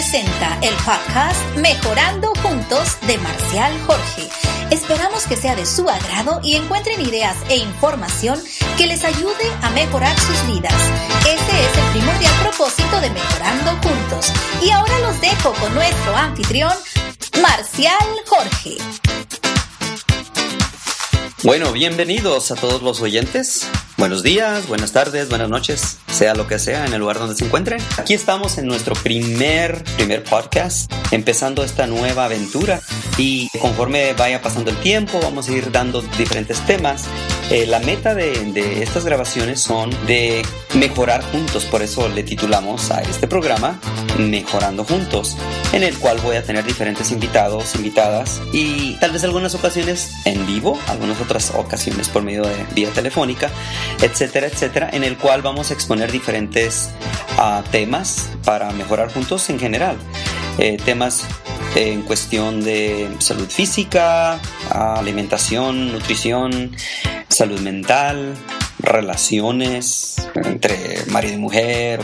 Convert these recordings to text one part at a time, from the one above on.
Presenta el podcast Mejorando Juntos de Marcial Jorge. Esperamos que sea de su agrado y encuentren ideas e información que les ayude a mejorar sus vidas. Ese es el primordial propósito de Mejorando Juntos. Y ahora los dejo con nuestro anfitrión, Marcial Jorge. Bueno, bienvenidos a todos los oyentes. Buenos días, buenas tardes, buenas noches, sea lo que sea en el lugar donde se encuentren. Aquí estamos en nuestro primer, primer podcast, empezando esta nueva aventura y conforme vaya pasando el tiempo vamos a ir dando diferentes temas. Eh, la meta de, de estas grabaciones son de mejorar juntos, por eso le titulamos a este programa Mejorando Juntos, en el cual voy a tener diferentes invitados, invitadas y tal vez algunas ocasiones en vivo, algunas otras ocasiones por medio de vía telefónica, etcétera, etcétera, en el cual vamos a exponer diferentes uh, temas para mejorar juntos en general. Eh, temas en cuestión de salud física, alimentación, nutrición, salud mental, relaciones entre marido y mujer,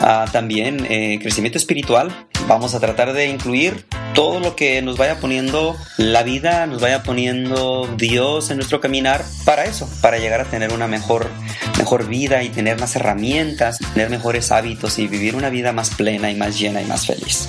uh, también eh, crecimiento espiritual. Vamos a tratar de incluir todo lo que nos vaya poniendo la vida, nos vaya poniendo Dios en nuestro caminar para eso, para llegar a tener una mejor, mejor vida y tener más herramientas, tener mejores hábitos y vivir una vida más plena y más llena y más feliz.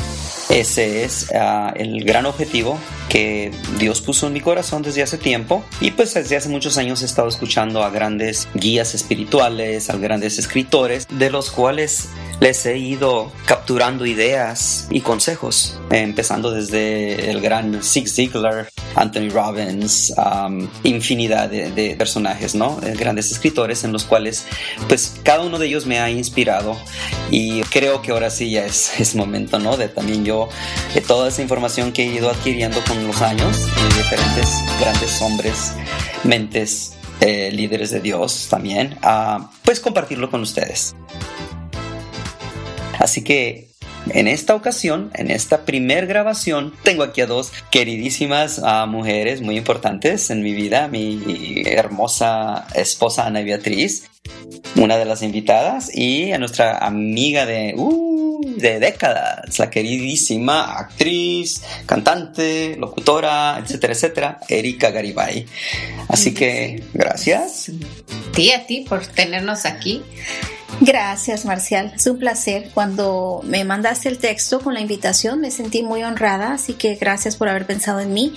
Ese es uh, el gran objetivo que Dios puso en mi corazón desde hace tiempo y pues desde hace muchos años he estado escuchando a grandes guías espirituales, a grandes escritores, de los cuales les he ido capturando ideas y consejos, empezando desde el gran Zig Ziglar, Anthony Robbins, um, infinidad de, de, personajes, ¿no? Grandes escritores en los cuales pues cada uno de ellos me ha inspirado y creo que ahora sí ya es, es momento, ¿no? De también yo, de toda esa información que he ido adquiriendo con los años y diferentes grandes hombres, mentes, eh, líderes de Dios también, pues compartirlo con ustedes. Así que en esta ocasión, en esta primer grabación, tengo aquí a dos queridísimas uh, mujeres muy importantes en mi vida, mi hermosa esposa Ana Beatriz, una de las invitadas, y a nuestra amiga de... Uh, de décadas, la queridísima actriz, cantante, locutora, etcétera, etcétera, Erika Garibay. Así que gracias. Sí, a ti por tenernos aquí. Gracias, Marcial. Es un placer. Cuando me mandaste el texto con la invitación, me sentí muy honrada, así que gracias por haber pensado en mí.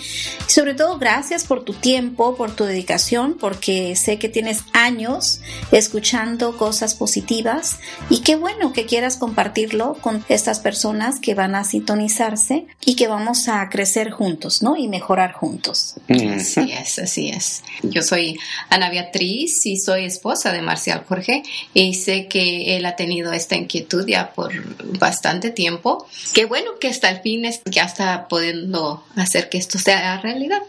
Y sobre todo, gracias por tu tiempo, por tu dedicación, porque sé que tienes años escuchando cosas positivas y qué bueno que quieras compartirlo con estas personas que van a sintonizarse y que vamos a crecer juntos, ¿no? Y mejorar juntos. Así es, así es. Yo soy Ana Beatriz y soy esposa de Marcial Jorge y sé que él ha tenido esta inquietud ya por bastante tiempo. Qué bueno que hasta el fin ya está pudiendo hacer que esto sea realidad.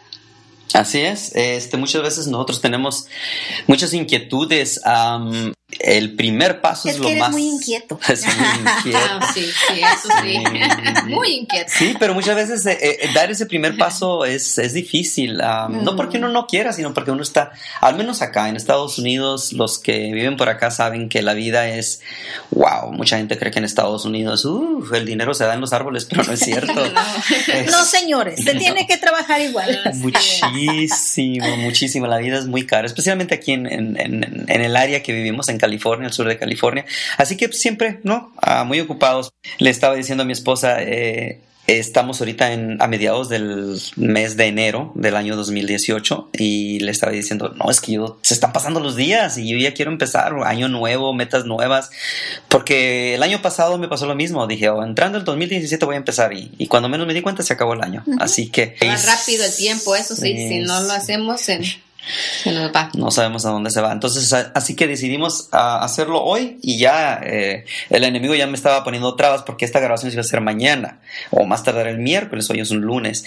Así es, este, muchas veces nosotros tenemos muchas inquietudes. El primer paso es, es lo eres más. muy inquieto. Es muy inquieto. Ah, sí, sí, eso sí. muy inquieto. Sí, pero muchas veces eh, eh, dar ese primer paso es, es difícil. Um, mm. No porque uno no quiera, sino porque uno está, al menos acá en Estados Unidos, los que viven por acá saben que la vida es wow. Mucha gente cree que en Estados Unidos uh, el dinero se da en los árboles, pero no es cierto. no. Es, no, señores, se no. tiene que trabajar igual. Muchísimo, muchísimo. La vida es muy cara, especialmente aquí en, en, en, en el área que vivimos en California, el sur de California. Así que siempre, ¿no? Ah, muy ocupados. Le estaba diciendo a mi esposa, eh, Estamos ahorita en, a mediados del mes de enero del año 2018 y le estaba diciendo, no, es que yo, se están pasando los días y yo ya quiero empezar, año nuevo, metas nuevas, porque el año pasado me pasó lo mismo, dije, oh, entrando el 2017 voy a empezar y, y, cuando menos me di cuenta se acabó el año, uh -huh. así que... Más rápido el tiempo, eso sí, es, si no lo hacemos en nos va. No sabemos a dónde se va. Entonces, así que decidimos hacerlo hoy y ya eh, el enemigo ya me estaba poniendo trabas porque esta grabación se iba a hacer mañana o más tardar el miércoles, hoy es un lunes.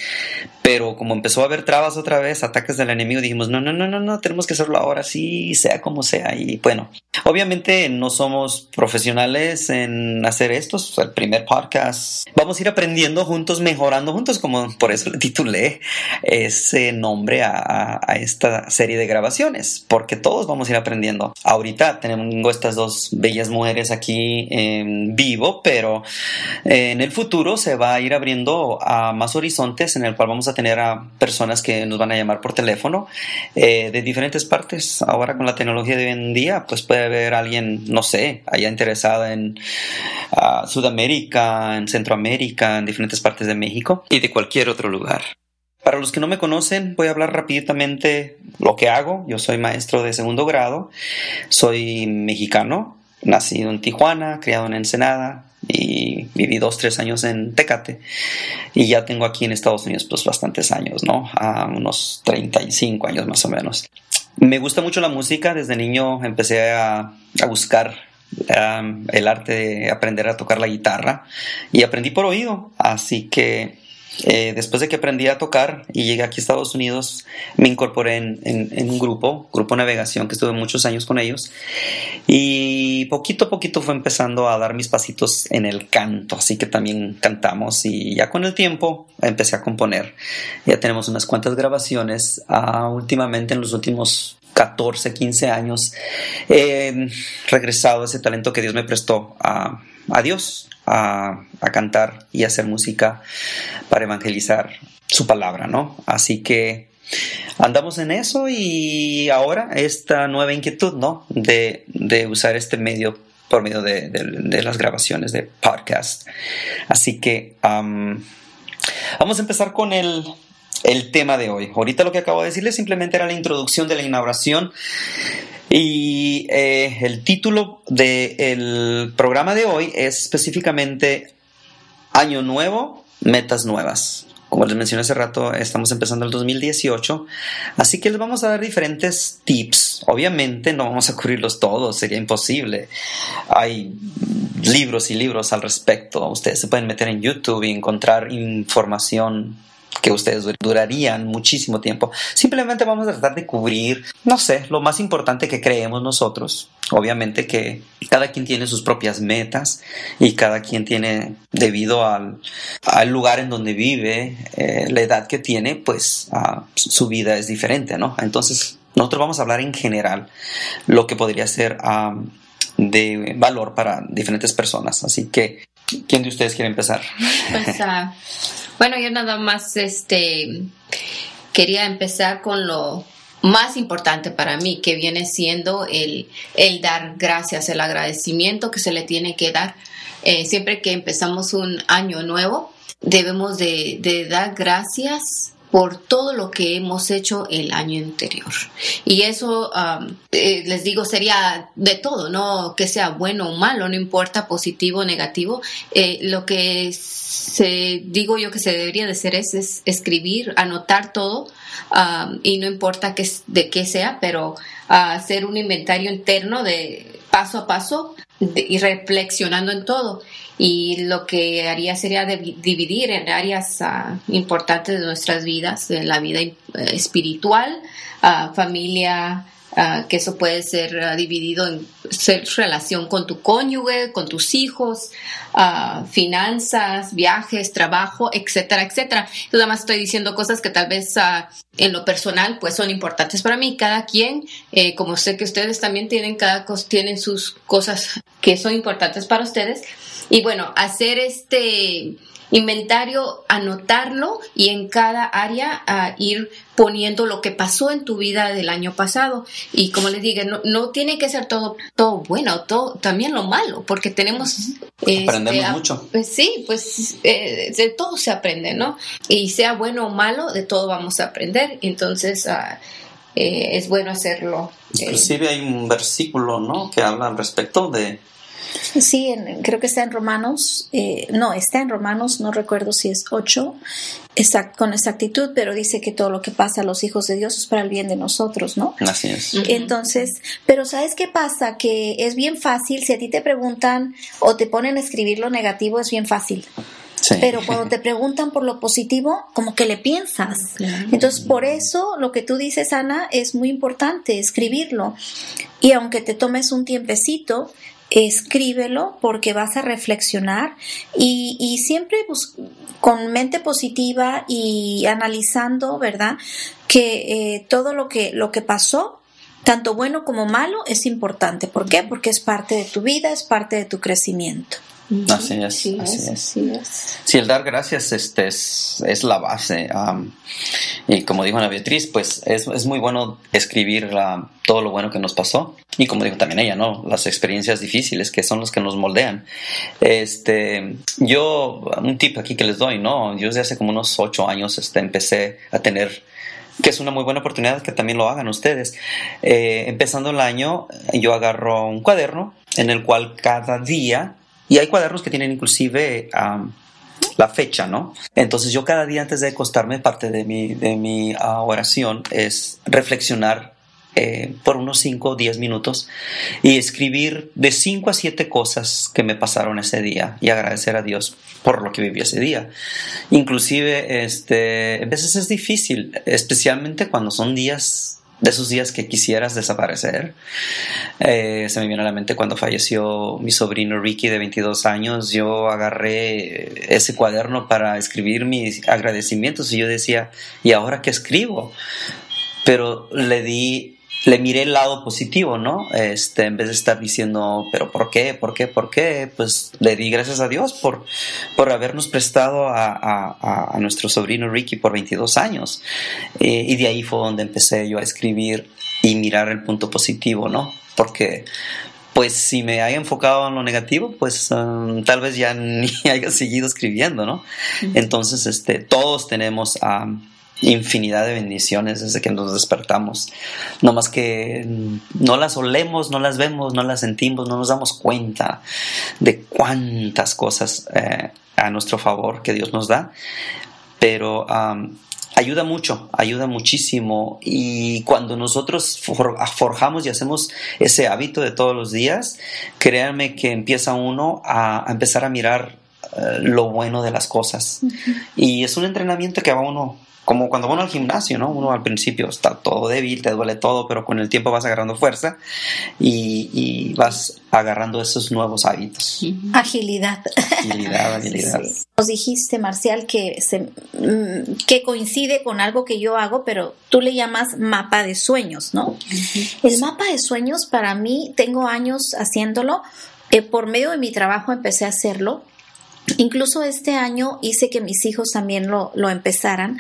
Pero como empezó a haber trabas otra vez, ataques del enemigo, dijimos, no, no, no, no, no, tenemos que hacerlo ahora, sí, sea como sea. Y bueno, obviamente no somos profesionales en hacer esto, es el primer podcast. Vamos a ir aprendiendo juntos, mejorando juntos, como por eso le titulé ese nombre a esta serie de grabaciones, porque todos vamos a ir aprendiendo. Ahorita tengo estas dos bellas mujeres aquí en vivo, pero eh, en el futuro se va a ir abriendo a más horizontes en el cual vamos a tener a personas que nos van a llamar por teléfono eh, de diferentes partes. Ahora con la tecnología de hoy en día, pues puede haber alguien, no sé, haya interesada en uh, Sudamérica, en Centroamérica, en diferentes partes de México y de cualquier otro lugar. Para los que no me conocen, voy a hablar rápidamente lo que hago. Yo soy maestro de segundo grado, soy mexicano, nacido en Tijuana, criado en Ensenada y viví dos, tres años en Tecate. Y ya tengo aquí en Estados Unidos pues bastantes años, ¿no? A unos 35 años más o menos. Me gusta mucho la música, desde niño empecé a, buscar um, el arte de aprender a tocar la guitarra y aprendí por oído, así que eh, después de que aprendí a tocar y llegué aquí a Estados Unidos, me incorporé en, un grupo, Grupo Navegación, que estuve muchos años con ellos. Y poquito a poquito fue empezando a dar mis pasitos en el canto, así que también cantamos y ya con el tiempo empecé a componer. Ya tenemos unas cuantas grabaciones. Ah, últimamente, en los últimos 14, 15 años, he regresado ese talento que Dios me prestó a, a Dios a, cantar y hacer música para evangelizar su palabra, ¿no? Así que andamos en eso y ahora esta nueva inquietud, ¿no? De, usar este medio por medio de, las grabaciones de podcast. Así que vamos a empezar con el, el tema de hoy. Ahorita lo que acabo de decirles simplemente era la introducción de la inauguración y eh, el título del programa de hoy es específicamente Año Nuevo, Metas Nuevas. Como les mencioné hace rato, estamos empezando el 2018, así que les vamos a dar diferentes tips. Obviamente no vamos a cubrirlos todos, sería imposible. Hay libros y libros al respecto. Ustedes se pueden meter en YouTube y encontrar información que ustedes durarían muchísimo tiempo. Simplemente vamos a tratar de cubrir, no sé, lo más importante que creemos nosotros. Obviamente que cada quien tiene sus propias metas y cada quien tiene, debido al, lugar en donde vive, eh, la edad que tiene, pues su vida es diferente, ¿no? Entonces, nosotros vamos a hablar en general lo que podría ser de valor para diferentes personas. Así que, ¿quién de ustedes quiere empezar? Pues, ah, bueno, yo nada más este quería empezar con lo más importante para mí, que viene siendo el, el dar gracias, el agradecimiento que se le tiene que dar. Eh, siempre que empezamos un año nuevo, debemos de, de dar gracias por todo lo que hemos hecho el año anterior. Y eso, eh, les digo, sería de todo, no que sea bueno o malo, no importa positivo o negativo. Eh, lo que se, digo yo que se debería de hacer es, escribir, anotar todo, y no importa que, de qué sea, pero hacer un inventario interno de paso a paso y reflexionando en todo. Y lo que haría sería dividir en áreas ah, importantes de nuestras vidas, en la vida eh, espiritual, uh, familia, Ah, que eso puede ser ah, dividido en ser relación con tu cónyuge, con tus hijos, uh, finanzas, viajes, trabajo, etcétera, etcétera. Yo nada más estoy diciendo cosas que tal vez en lo personal pues son importantes para mí. Cada quien, eh, como sé que ustedes también tienen, cada tienen sus cosas que son importantes para ustedes. Y bueno, hacer este inventario, anotarlo y en cada área ir poniendo lo que pasó en tu vida del año pasado. Y como les digo, no, tiene que ser todo, todo bueno, todo, también lo malo, porque tenemos... Este, Aprendemos mucho. Pues sí, pues eh, de todo se aprende, ¿no? Y sea bueno o malo, de todo vamos a aprender. Entonces... Ah, eh, es bueno hacerlo. Inclusive hay un versículo, ¿no? Que habla al respecto de Sí, creo que está en Romanos, eh, no, está en Romanos, no recuerdo si es 8, con exactitud, pero dice que todo lo que pasa a los hijos de Dios es para el bien de nosotros, ¿no? Así es. Entonces, pero ¿sabes qué pasa? Que es bien fácil, si a ti te preguntan o te ponen a escribir lo negativo, es bien fácil. Pero cuando te preguntan por lo positivo, como que le piensas. Entonces, por eso lo que tú dices, Ana, es muy importante, escribirlo. Y aunque te tomes un tiempecito, escríbelo porque vas a reflexionar y, siempre con mente positiva y analizando, ¿verdad? Que eh, todo lo que, lo que pasó tanto bueno como malo es importante. ¿Por qué? Porque es parte de tu vida, es parte de tu crecimiento. Así es, así, es, Sí, el dar gracias este, es, es la base. y como dijo Ana Beatriz, pues es, es muy bueno escribir todo lo bueno que nos pasó. Y como dijo también ella, ¿no? Las experiencias difíciles que son los que nos moldean. Este, yo, un tip aquí que les doy, ¿no? Yo desde hace como unos ocho años este, empecé a tener que es una muy buena oportunidad que también lo hagan ustedes. Eh, empezando el año, yo agarro un cuaderno en el cual cada día y hay cuadernos que tienen inclusive la fecha, ¿no? Entonces yo cada día antes de acostarme, parte de mi, de mi ah, oración es reflexionar eh, por unos 5 o 10 minutos y escribir de 5 a 7 cosas que me pasaron ese día y agradecer a Dios por lo que viví ese día. Inclusive, este, a veces es difícil, especialmente cuando son días de esos días que quisieras desaparecer. Eh, se me viene a la mente cuando falleció mi sobrino Ricky de 22 años. Yo agarré ese cuaderno para escribir mis agradecimientos y yo decía, ¿y ahora qué escribo? Pero le di le miré el lado positivo, ¿no? Este, en vez de estar diciendo, pero ¿por qué? ¿Por qué? ¿Por qué? Pues le di gracias a Dios por, por habernos prestado a, nuestro sobrino Ricky por 22 años. Eh, y de ahí fue donde empecé yo a escribir y mirar el punto positivo, ¿no? Porque pues si me haya enfocado en lo negativo, pues um, tal vez ya ni haya seguido escribiendo, ¿no? Entonces, este, todos tenemos a infinidad de bendiciones desde que nos despertamos. No más que no las olemos, no las vemos, no las sentimos, no nos damos cuenta de cuántas cosas eh, a nuestro favor que Dios nos da. Pero ayuda mucho, ayuda muchísimo. Y cuando nosotros forjamos y hacemos ese hábito de todos los días, créanme que empieza uno a, empezar a mirar eh, lo bueno de las cosas. Y es un entrenamiento que va uno como cuando uno al gimnasio, ¿no? Uno al principio está todo débil, te duele todo, pero con el tiempo vas agarrando fuerza y, vas agarrando esos nuevos hábitos. Agilidad. Agilidad, agilidad. Nos dijiste, Marcial, que, se, mm, que coincide con algo que yo hago, pero tú le llamas mapa de sueños, ¿no? El mapa de sueños, para mí, tengo años haciéndolo. Eh, por medio de mi trabajo empecé a hacerlo Incluso este año hice que mis hijos también lo, lo empezaran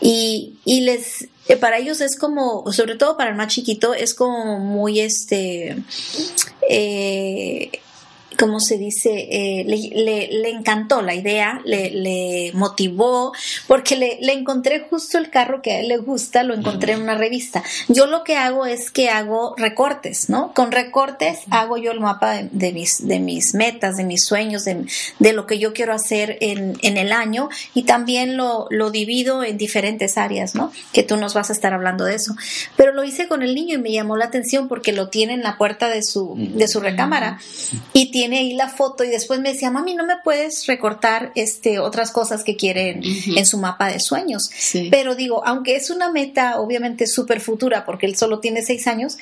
y, y les eh, para ellos es como, sobre todo para el más chiquito, es como muy este eh, ¿cómo se dice? Eh, le, encantó la idea, le, motivó, porque le, encontré justo el carro que a él le gusta, lo encontré en una revista. Yo lo que hago es que hago recortes, ¿no? Con recortes hago yo el mapa de, mis, de mis metas, de mis sueños, de, lo que yo quiero hacer en, el año y también lo, lo divido en diferentes áreas, ¿no? Que tú nos vas a estar hablando de eso. Pero lo hice con el niño y me llamó la atención porque lo tiene en la puerta de su, de su recámara y tiene ahí la foto y después me decía, mami, ¿no me puedes recortar este, otras cosas que quieren en su mapa de sueños? Pero digo, aunque es una meta obviamente súper futura porque él solo tiene seis años,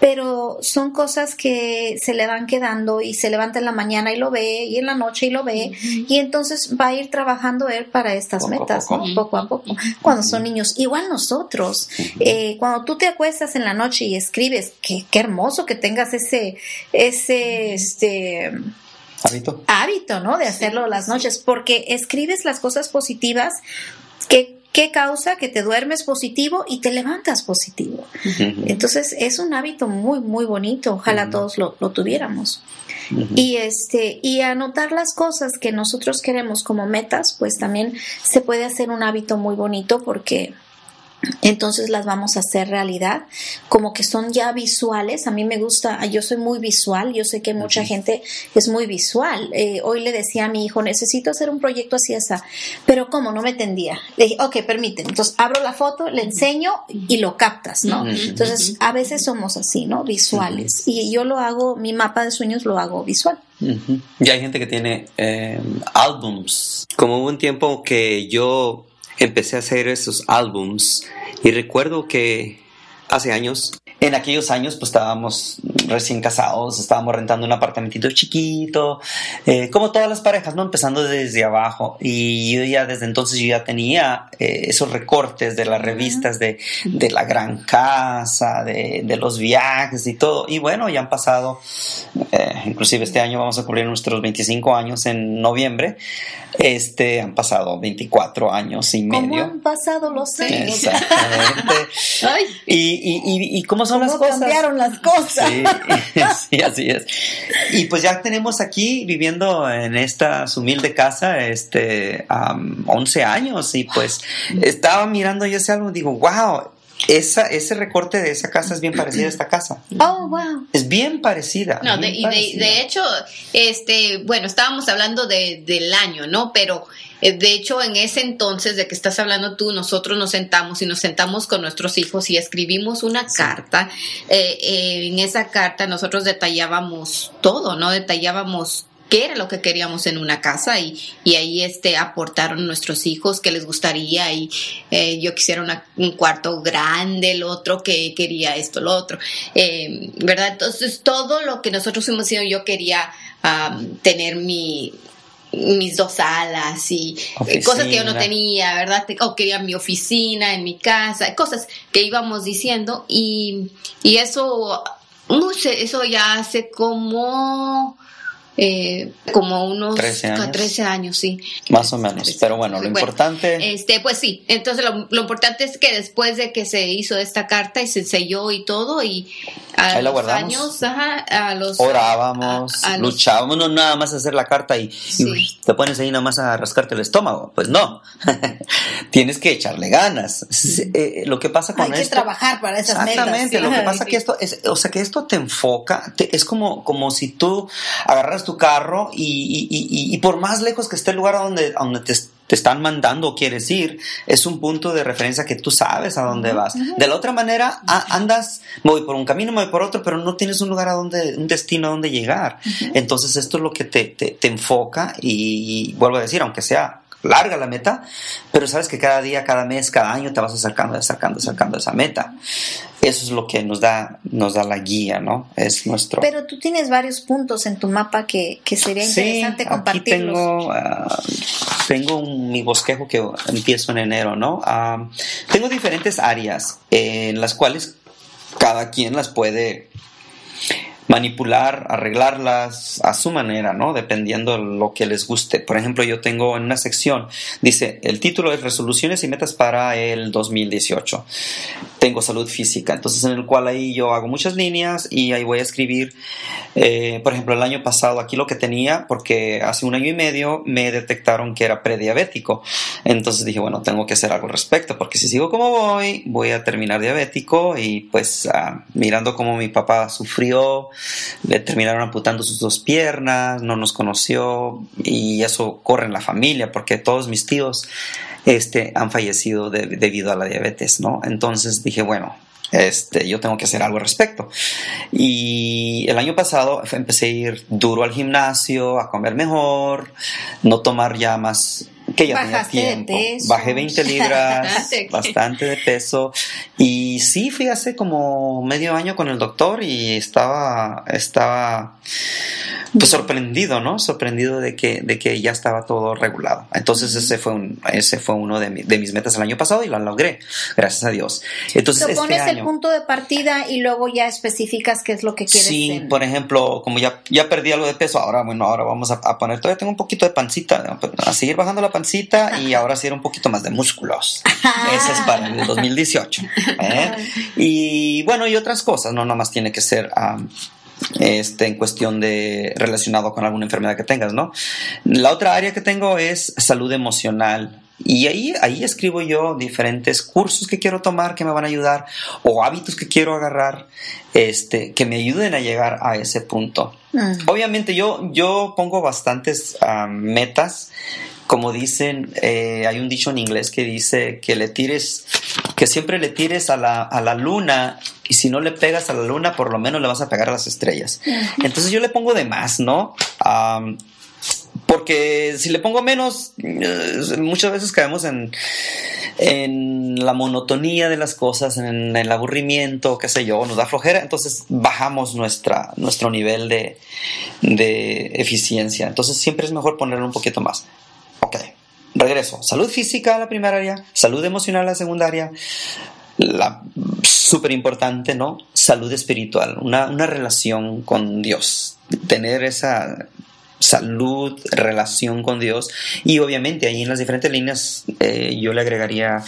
pero son cosas que se le van quedando y se levanta en la mañana y lo ve y en la noche y lo ve y entonces va a ir trabajando él para estas metas, poco. a poco, cuando son niños. Igual nosotros, eh, cuando tú te acuestas en la noche y escribes, qué, qué hermoso que tengas ese, ese, este, hábito. Hábito, ¿no? De hacerlo las noches, porque escribes las cosas positivas que ¿Qué causa que te duermes positivo y te levantas positivo? Entonces es un hábito muy, muy bonito. Ojalá todos lo, tuviéramos. Y este, y anotar las cosas que nosotros queremos como metas, pues también se puede hacer un hábito muy bonito porque entonces las vamos a hacer realidad, como que son ya visuales. A mí me gusta, yo soy muy visual, yo sé que mucha gente es muy visual. Eh, hoy le decía a mi hijo, necesito hacer un proyecto así, esa, pero ¿cómo? No me entendía. Le dije, ok, permíteme. Entonces abro la foto, le enseño y lo captas, ¿no? Entonces a veces somos así, ¿no? Visuales. Y yo lo hago, mi mapa de sueños lo hago visual. Y hay gente que tiene eh, álbums. Como hubo un tiempo que yo empecé a hacer esos álbums y recuerdo que hace años, en aquellos años pues estábamos recién casados, estábamos rentando un apartamentito chiquito, eh, como todas las parejas, ¿no? Empezando desde abajo. Y yo ya desde entonces yo ya tenía eh, esos recortes de las revistas de, de la gran casa, de, de, los viajes y todo. Y bueno, ya han pasado, eh, inclusive este año vamos a cumplir nuestros 25 años en noviembre. Este, han pasado 24 años y medio. han pasado los años? Exactamente. y, y, y, y, cómo son las cosas. cambiaron las cosas. Sí, así es. Y pues ya tenemos aquí viviendo en esta humilde casa este, 11 años y pues estaba mirando yo ese álbum y digo, wow, esa, ese recorte de esa casa es bien parecida a esta casa. Oh, wow. Es bien parecida. No, bien de, parecida. de, de, hecho, este, bueno, estábamos hablando de, del año, ¿no? Pero eh, de hecho, en ese entonces de que estás hablando tú, nosotros nos sentamos y nos sentamos con nuestros hijos y escribimos una sí. carta. Eh, eh, en esa carta nosotros detallábamos todo, ¿no? Detallábamos qué era lo que queríamos en una casa y, y ahí este, aportaron nuestros hijos que les gustaría y eh, yo quisiera una, un cuarto grande, el otro que quería esto, lo otro, eh, ¿verdad? Entonces todo lo que nosotros hemos sido, yo quería um, tener mi mis dos salas y oficina. cosas que yo no tenía, ¿verdad? O quería mi oficina en mi casa, cosas que íbamos diciendo y, y eso, no sé, eso ya hace como eh, como unos 13 años. 13 años, sí. Más o menos, pero bueno, lo bueno, importante... Este, pues sí, entonces lo, lo, importante es que después de que se hizo esta carta y se selló y todo, y a Ahí la los guardamos. años, ajá, a los... Orábamos, a- a los- luchábamos, no nada más hacer la carta y, te pones ahí nada más a rascarte el estómago. Pues no, tienes que echarle ganas. S- eh, lo que pasa con Hay que esto... trabajar para esas metas. Exactamente, sí. lo que pasa que esto es, o sea, que esto te enfoca, te- es como, como si tú agarras tu carro y, y- y- y por más lejos que esté el lugar donde, donde te, te están mandando o quieres ir, es un punto de referencia que tú sabes a dónde vas. De la otra manera, a- andas, me voy por un camino, me voy por otro, pero no tienes un lugar a donde, un destino a donde llegar. Entonces esto es lo que te, te- te enfoca y, y vuelvo a decir, aunque sea larga la meta, pero sabes que cada día, cada mes, cada año te vas acercando, acercando, acercando a esa meta. Eso es lo que nos da, nos da la guía, ¿no? Es nuestro... Pero tú tienes varios puntos en tu mapa que, que sería interesante aquí compartirlos. tengo, ah, tengo un- mi bosquejo que empiezo en enero, ¿no? Ah, tengo diferentes áreas en las cuales cada quien las puede manipular, arreglarlas a su manera, ¿no? Dependiendo lo que les guste. Por ejemplo, yo tengo en una sección, dice, el título es Resoluciones y Metas para el 2018. Tengo salud física, entonces en el cual ahí yo hago muchas líneas y ahí voy a escribir, eh, por ejemplo, el año pasado aquí lo que tenía, porque hace un año y medio me detectaron que era prediabético. Entonces dije, bueno, tengo que hacer algo al respecto, porque si sigo como voy, voy a terminar diabético y pues ah, mirando cómo mi papá sufrió, le terminaron amputando sus dos piernas, no nos conoció y eso corre en la familia porque todos mis tíos este, han fallecido de- debido a la diabetes, ¿no? Entonces dije, bueno, este, yo tengo que hacer algo al respecto. Y el año pasado empecé a ir duro al gimnasio, a comer mejor, no tomar ya más que ya tenía Bajaste de tiempo. peso. Bajé 20 libras, bastante de peso. Y sí, fui hace como medio año con el doctor y estaba, estaba pues sorprendido, ¿no? Sorprendido de que, de que ya estaba todo regulado. Entonces ese fue un, ese fue uno de, mi- de mis metas el año pasado y lo logré, gracias a Dios. Entonces Te este pones el año, punto de partida y luego ya especificas qué es lo que quieres Sí, en- por ejemplo, como ya, ya perdí algo de peso, ahora bueno, ahora vamos a, a poner, todavía tengo un poquito de pancita. Pues, a seguir bajando la pancita y ahora sí era un poquito más de músculos. Ese es para el 2018. ¿eh? Y bueno, y otras cosas, no nomás tiene que ser este, en cuestión de relacionado con alguna enfermedad que tengas, ¿no? La otra área que tengo es salud emocional. Y ahí, ahí escribo yo diferentes cursos que quiero tomar que me van a ayudar o hábitos que quiero agarrar este, que me ayuden a llegar a ese punto. Mm. Obviamente yo, yo pongo bastantes ah, metas. Como dicen, eh, hay un dicho en inglés que dice que le tires, que siempre le tires a la, a la luna y si no le pegas a la luna, por lo menos le vas a pegar a las estrellas. Entonces yo le pongo de más, ¿no? Am, porque si le pongo menos, eh, muchas veces caemos en, en la monotonía de las cosas, en el aburrimiento, qué sé yo, nos da flojera, entonces bajamos nuestra, nuestro nivel de, de eficiencia. Entonces siempre es mejor ponerle un poquito más. Ok, regreso. Salud física a la primera área, salud emocional a la segunda área, la súper importante, ¿no? Salud espiritual, una, una relación con Dios, tener esa salud, relación con Dios y obviamente ahí en las diferentes líneas eh, yo le agregaría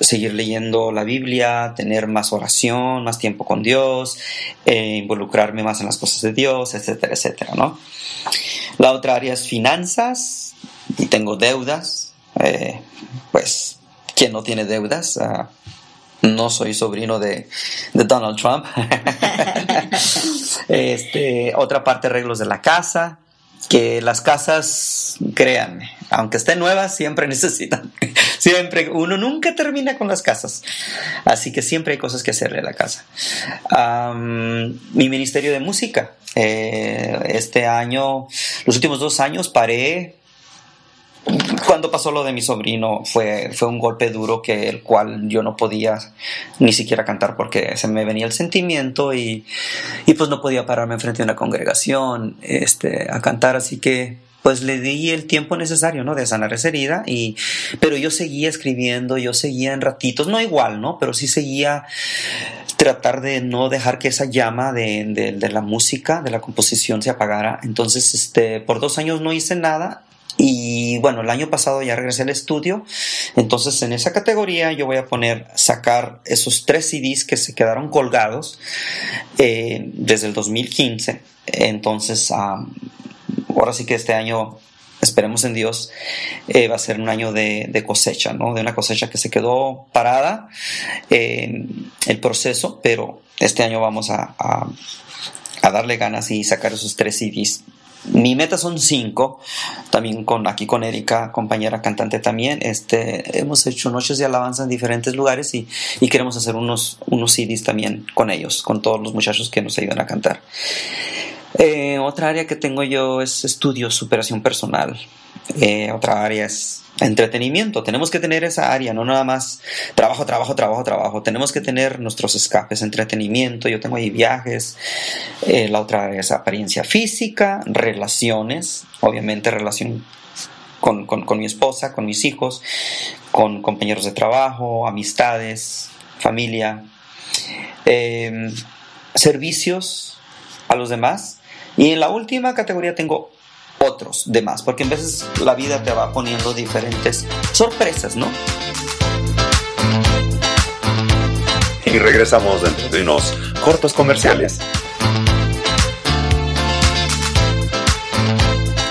seguir leyendo la Biblia, tener más oración, más tiempo con Dios, eh, involucrarme más en las cosas de Dios, etcétera, etcétera, ¿no? La otra área es finanzas y tengo deudas, eh, pues, ¿quién no tiene deudas? Ah, no soy sobrino de, Donald Trump. este, otra parte, arreglos de la casa, que las casas, créanme, aunque estén nuevas, siempre necesitan, siempre, uno nunca termina con las casas, así que siempre hay cosas que hacerle a la casa. mi ministerio de música, eh, este año, los últimos dos años paré cuando pasó lo de mi sobrino fue, fue un golpe duro que el cual yo no podía ni siquiera cantar porque se me venía el sentimiento y, y pues no podía pararme enfrente de una congregación este, a cantar, así que pues le di el tiempo necesario, ¿no? De sanar esa herida y, pero yo seguía escribiendo, yo seguía en ratitos, no igual, ¿no? Pero sí seguía tratar de no dejar que esa llama de, de, de la música, de la composición se apagara. Entonces, este, por dos años no hice nada y bueno, el año pasado ya regresé al estudio, entonces en esa categoría yo voy a poner sacar esos tres CDs que se quedaron colgados eh, desde el 2015. Entonces, ahora sí que este año esperemos en Dios, eh, va a ser un año de, cosecha, ¿no? De una cosecha que se quedó parada el proceso, pero este año vamos a, a, darle ganas y sacar esos tres CDs mi meta son cinco, también con aquí con Erika, compañera cantante también. Este, hemos hecho noches de alabanza en diferentes lugares y, queremos hacer unos, unos CDs también con ellos, con todos los muchachos que nos ayudan a cantar. Eh, otra área que tengo yo es estudios, superación personal. Eh, otra área es entretenimiento. Tenemos que tener esa área, no nada más trabajo, trabajo, trabajo, trabajo. Tenemos que tener nuestros escapes, entretenimiento. Yo tengo ahí viajes. Eh, la otra área es apariencia física, relaciones, obviamente relación con, mi esposa, con mis hijos, con compañeros de trabajo, amistades, familia, servicios a los demás. Y en la última categoría tengo otros demás, porque en veces la vida te va poniendo diferentes sorpresas, ¿no? Y regresamos dentro de unos cortos comerciales.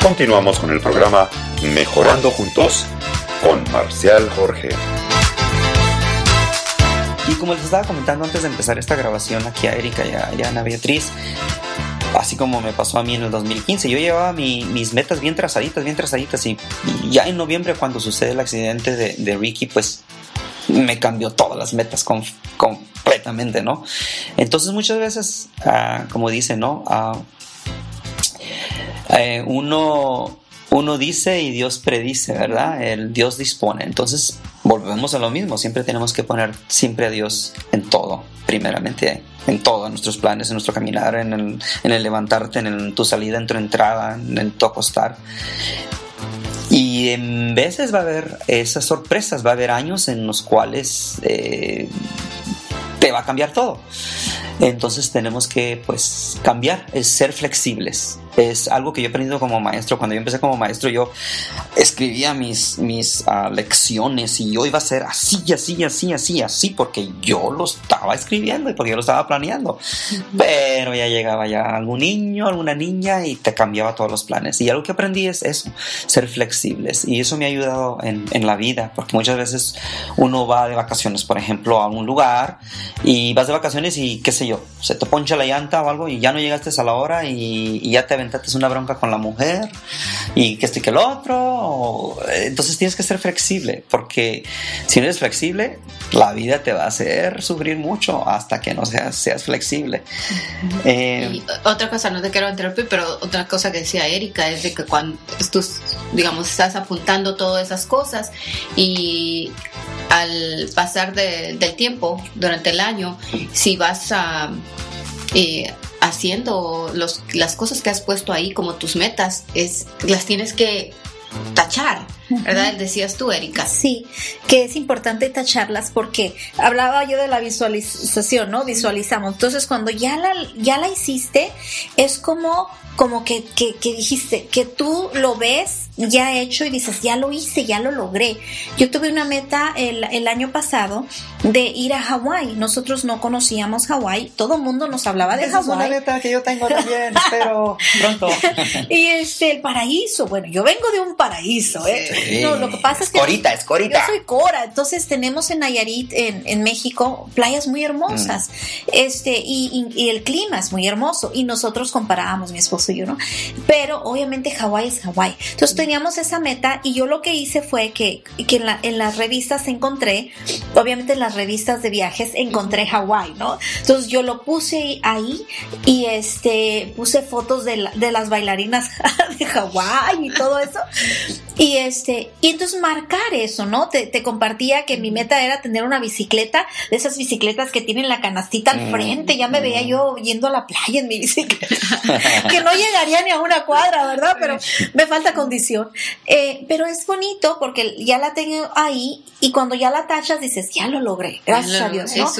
Continuamos con el programa Mejorando Juntos con Marcial Jorge. Y como les estaba comentando antes de empezar esta grabación aquí a Erika y a, Ana Beatriz, así como me pasó a mí en el 2015. Yo llevaba mis metas bien trazaditas, bien trazaditas y, ya en noviembre cuando sucede el accidente de, Ricky, pues me cambió todas las metas completamente, ¿no? Entonces muchas veces, ah, como dice, ¿no? Ah, eh, uno, uno dice y Dios predice, ¿verdad? El Dios dispone. Entonces volvemos a lo mismo, siempre tenemos que poner siempre a Dios en todo, primeramente en todo, en nuestros planes, en nuestro caminar, en el, en el levantarte, en tu salida, en tu entrada, en tu acostar. Y en veces va a haber esas sorpresas, va a haber años en los cuales eh, te va a cambiar todo. Entonces tenemos que pues cambiar, es ser flexibles. Es algo que yo he aprendido como maestro. Cuando yo empecé como maestro yo escribía mis, mis ah, lecciones y yo iba a ser así, así, así, así, así, porque yo lo estaba escribiendo y porque yo lo estaba planeando. Pero ya llegaba ya algún niño, alguna niña y te cambiaba todos los planes. Y algo que aprendí es eso, ser flexibles. Y eso me ha ayudado en, en la vida, porque muchas veces uno va de vacaciones, por ejemplo, a un lugar y vas de vacaciones y qué sé yo, se te poncha la llanta o algo y ya no llegaste a la hora y, ya te aventaste una bronca con la mujer y que esto y que el otro. Entonces tienes que ser flexible, porque si no eres flexible, la vida te va a hacer sufrir mucho hasta que no seas, seas flexible. Eh, otra cosa, no te quiero interrumpir, pero otra cosa que decía Erika es de que cuando tú, digamos, estás apuntando todas esas cosas y al pasar del tiempo durante el año, si vas a... Eh, haciendo los, las cosas que has puesto ahí como tus metas, es, las tienes que tachar, ¿verdad? Decías tú, Erika. Sí, que es importante tacharlas porque hablaba yo de la visualización, ¿no? Visualizamos. Entonces, cuando ya la, ya la hiciste, es como, como que, que, que dijiste, que tú lo ves ya hecho y dices, ya lo hice, ya lo logré. Yo tuve una meta el, el año pasado de ir a Hawái. Nosotros no conocíamos Hawái, todo el mundo nos hablaba de Hawái. Es una meta que yo tengo también, pero pronto. y este, el paraíso, bueno, yo vengo de un paraíso, ¿eh? No, lo que pasa es que... Corita, es Corita. Yo soy Cora, entonces tenemos en Nayarit, en, en México, playas muy hermosas. Mm. Este, y, y, el clima es muy hermoso. Y nosotros comparábamos, mi esposo y yo, ¿no? Pero obviamente Hawái es Hawái. Entonces teníamos esa meta y yo lo que hice fue que, que en, la, en, las revistas encontré, obviamente en las revistas de viajes encontré Hawái, ¿no? Entonces yo lo puse ahí y este puse fotos de, de las bailarinas de Hawái y todo eso. Y este, y entonces marcar eso, ¿no? Te, te, compartía que mi meta era tener una bicicleta, de esas bicicletas que tienen la canastita al frente. Ya me veía yo yendo a la playa en mi bicicleta. que no llegaría ni a una cuadra, ¿verdad? Pero me falta condición eh, pero es bonito porque ya la tengo ahí y cuando ya la tachas dices, ya lo logré, gracias a Dios, ¿no?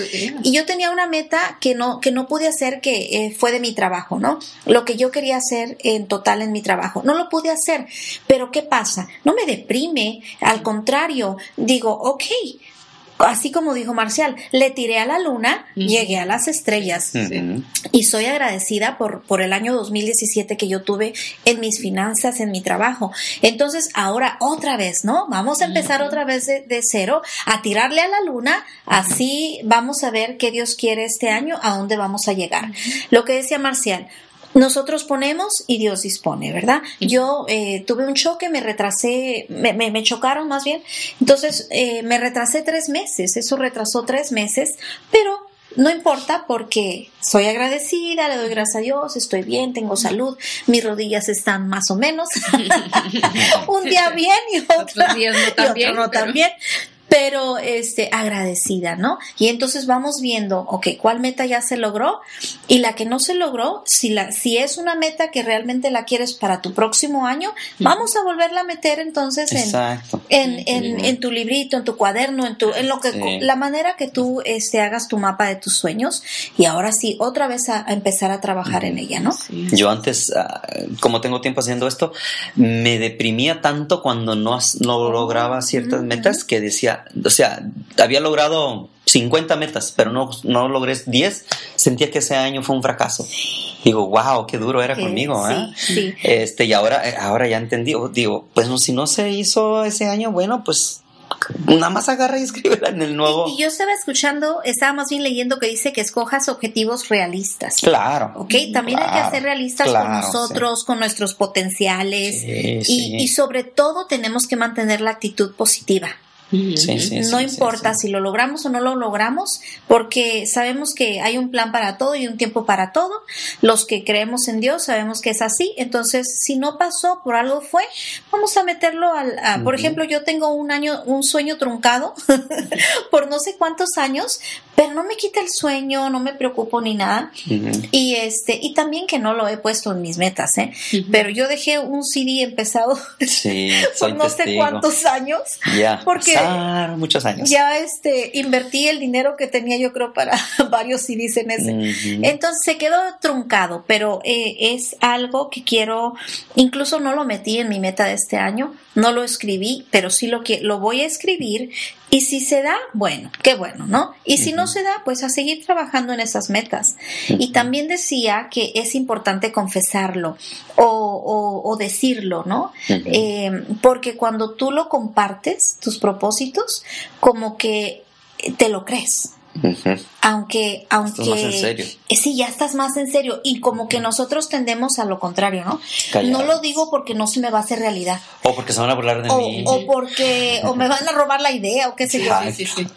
Y yo tenía una meta que no, que no pude hacer, que eh, fue de mi trabajo, ¿no? Lo que yo quería hacer en total en mi trabajo. No lo pude hacer, pero ¿qué pasa? No me deprime, al contrario, digo, ok, así como dijo Marcial, le tiré a la luna, llegué a las estrellas. Y soy agradecida por, por el año 2017 que yo tuve en mis finanzas, en mi trabajo. Entonces, ahora otra vez, ¿no? Vamos a empezar otra vez de, de, cero, a tirarle a la luna, así vamos a ver qué Dios quiere este año, a dónde vamos a llegar. Lo que decía Marcial, nosotros ponemos y Dios dispone, ¿verdad? Yo eh, tuve un choque, me retrasé, me, me, chocaron más bien, entonces eh, me retrasé tres meses, eso retrasó tres meses, pero no importa porque soy agradecida, le doy gracias a Dios, estoy bien, tengo salud, mis rodillas están más o menos, un día bien y otro, días no tan bien, no tan bien, pero este, agradecida, ¿no? Y entonces vamos viendo, ok, cuál meta ya se logró y la que no se logró, si, la, si es una meta que realmente la quieres para tu próximo año, vamos a volverla a meter entonces en, en, en, tu librito, en tu cuaderno, en, tu, en lo que, la manera que tú este, hagas tu mapa de tus sueños y ahora sí, otra vez a, empezar a trabajar en ella, ¿no? Yo antes, ah, como tengo tiempo haciendo esto, me deprimía tanto cuando no, no lograba ciertas metas que decía, o sea, había logrado 50 metas, pero no, no logré 10, sentía que ese año fue un fracaso. Digo, wow, qué duro era conmigo, ¿eh? Sí, Este, y ahora, eh, ahora ya entendí, digo, pues si no se hizo ese año, bueno, pues nada más agarra y escríbela en el nuevo. Y, yo estaba escuchando, estaba más bien leyendo que dice que escojas objetivos realistas. Claro. Ok, también hay que ser realistas con nosotros, con nuestros potenciales y, y sobre todo tenemos que mantener la actitud positiva no importa si lo logramos o no lo logramos, porque sabemos que hay un plan para todo y un tiempo para todo. Los que creemos en Dios sabemos que es así. Entonces, si no pasó, por algo fue, vamos a meterlo al... Por ejemplo, yo tengo un año, un sueño truncado por no sé cuántos años, pero no me quita el sueño, no me preocupo ni nada. Y este, y también que no lo he puesto en mis metas, ¿eh? Pero yo dejé un CD empezado por no sé cuántos años. Porque muchos años. Ya este, invertí el dinero que tenía yo creo para varios CDs en ese. Entonces se quedó truncado, pero eh, es algo que quiero, incluso no lo metí en mi meta de este año, no lo escribí, pero sí lo que lo voy a escribir y si se da, bueno, qué bueno, ¿no? Y si no se da, pues a seguir trabajando en esas metas. Y también decía que es importante confesarlo o, o, decirlo, ¿no? Eh, porque cuando tú lo compartes, tus propósitos, como que te lo crees. Aunque, aunque. Estás más en serio. Eh, sí, ya estás más en serio. Y como que nosotros tendemos a lo contrario, ¿no? No lo digo porque no se me va a hacer realidad. O porque se van a burlar de o, mí. O porque. o me van a robar la idea, o qué sé yo. Sí, sí,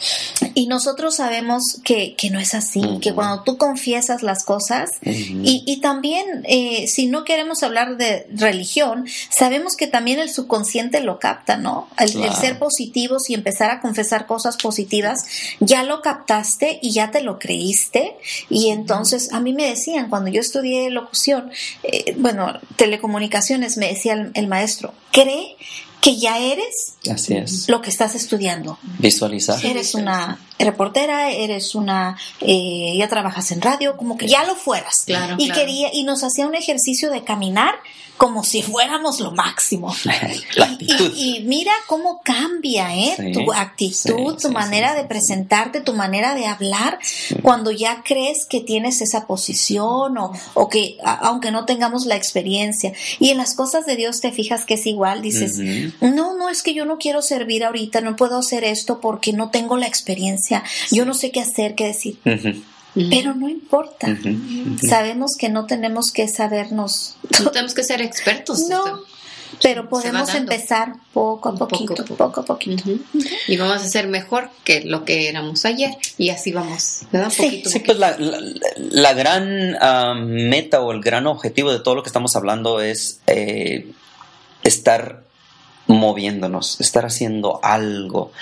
sí. Y nosotros sabemos que, que no es así, que cuando tú confiesas las cosas, y, y, también, eh, si no queremos hablar de religión, sabemos que también el subconsciente lo capta, ¿no? El, el ser positivos y empezar a confesar cosas positivas, ya lo y ya te lo creíste. Y entonces a mí me decían, cuando yo estudié locución, eh, bueno, telecomunicaciones, me decía el, el maestro, cree que ya eres Así es. lo que estás estudiando. Visualizar. Eres una reportera, eres una, eh, ya trabajas en radio, como que ya lo fueras. Claro, y claro. quería, y nos hacía un ejercicio de caminar como si fuéramos lo máximo. Y, y mira cómo cambia, ¿eh? Sí, tu actitud, sí, tu sí, manera de presentarte, tu manera de hablar, cuando ya crees que tienes esa posición o, o que, a- aunque no tengamos la experiencia. Y en las cosas de Dios te fijas que es igual, dices, no, no es que yo no quiero servir ahorita, no puedo hacer esto porque no tengo la experiencia, yo no sé qué hacer, qué decir. Pero no importa. Sabemos que no tenemos que sabernos No tenemos que ser expertos. No, esto. pero podemos empezar poco a Poco poquito, poco. poco a poquito. Y vamos a ser mejor que lo que éramos ayer. Y así vamos, ¿verdad? Sí. Poquito a Sí, pues la, la- la gran ah, meta o el gran objetivo de todo lo que estamos hablando es eh, estar moviéndonos, estar haciendo algo.